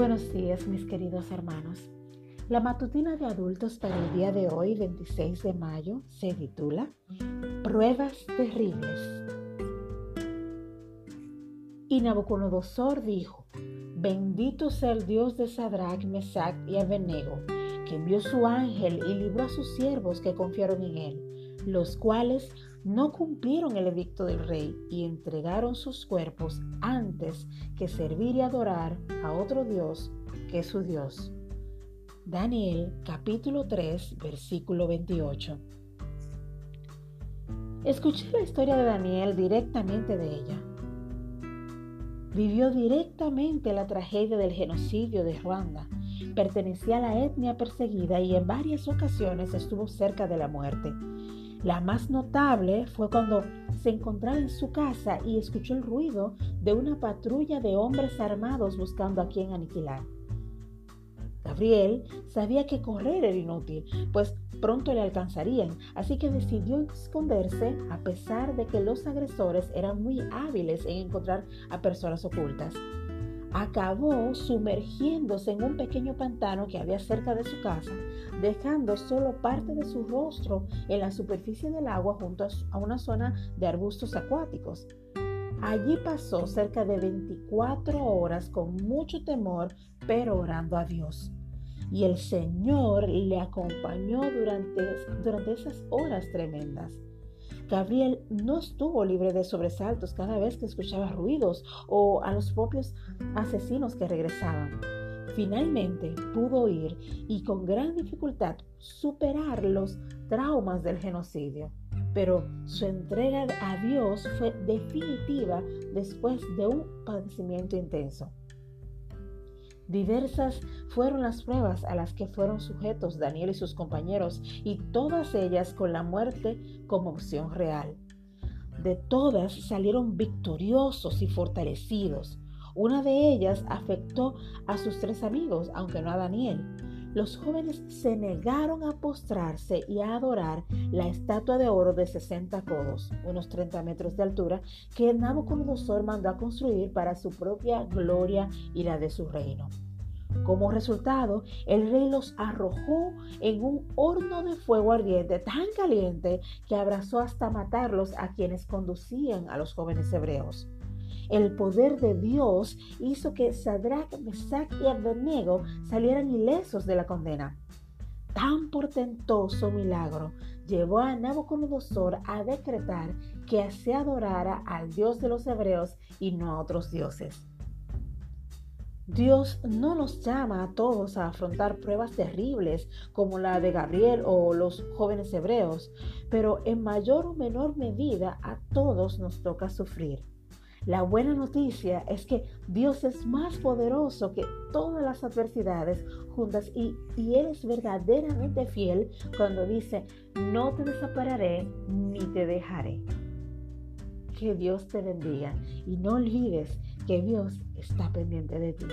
días mis queridos hermanos. La matutina de adultos para el día de hoy, 26 de mayo, se titula Pruebas terribles. Y Nabucodonosor dijo, Bendito sea el Dios de Sadrach, Mesach y Abednego, que envió su ángel y libró a sus siervos que confiaron en él, los cuales no cumplieron el edicto del rey y entregaron sus cuerpos antes que servir y adorar a otro Dios que su Dios. Daniel capítulo 3 versículo 28. Escuché la historia de Daniel directamente de ella. Vivió directamente la tragedia del genocidio de Ruanda. Pertenecía a la etnia perseguida y en varias ocasiones estuvo cerca de la muerte. La más notable fue cuando se encontraba en su casa y escuchó el ruido de una patrulla de hombres armados buscando a quien aniquilar. Gabriel sabía que correr era inútil, pues pronto le alcanzarían, así que decidió esconderse a pesar de que los agresores eran muy hábiles en encontrar a personas ocultas acabó sumergiéndose en un pequeño pantano que había cerca de su casa, dejando solo parte de su rostro en la superficie del agua junto a una zona de arbustos acuáticos. Allí pasó cerca de 24 horas con mucho temor, pero orando a Dios. Y el Señor le acompañó durante, durante esas horas tremendas. Gabriel no estuvo libre de sobresaltos cada vez que escuchaba ruidos o a los propios asesinos que regresaban. Finalmente pudo ir y con gran dificultad superar los traumas del genocidio, pero su entrega a Dios fue definitiva después de un padecimiento intenso. Diversas fueron las pruebas a las que fueron sujetos Daniel y sus compañeros, y todas ellas con la muerte como opción real. De todas salieron victoriosos y fortalecidos. Una de ellas afectó a sus tres amigos, aunque no a Daniel. Los jóvenes se negaron a postrarse y a adorar la estatua de oro de 60 codos, unos 30 metros de altura, que Nabucodonosor mandó a construir para su propia gloria y la de su reino. Como resultado, el rey los arrojó en un horno de fuego ardiente tan caliente que abrazó hasta matarlos a quienes conducían a los jóvenes hebreos. El poder de Dios hizo que Sadrach, Mesach y Abednego salieran ilesos de la condena. Tan portentoso milagro llevó a Nabucodonosor a decretar que se adorara al Dios de los hebreos y no a otros dioses. Dios no nos llama a todos a afrontar pruebas terribles como la de Gabriel o los jóvenes hebreos, pero en mayor o menor medida a todos nos toca sufrir. La buena noticia es que Dios es más poderoso que todas las adversidades juntas y, Él es verdaderamente fiel cuando dice, no te desampararé ni te dejaré. Que Dios te bendiga y no olvides que Dios está pendiente de ti.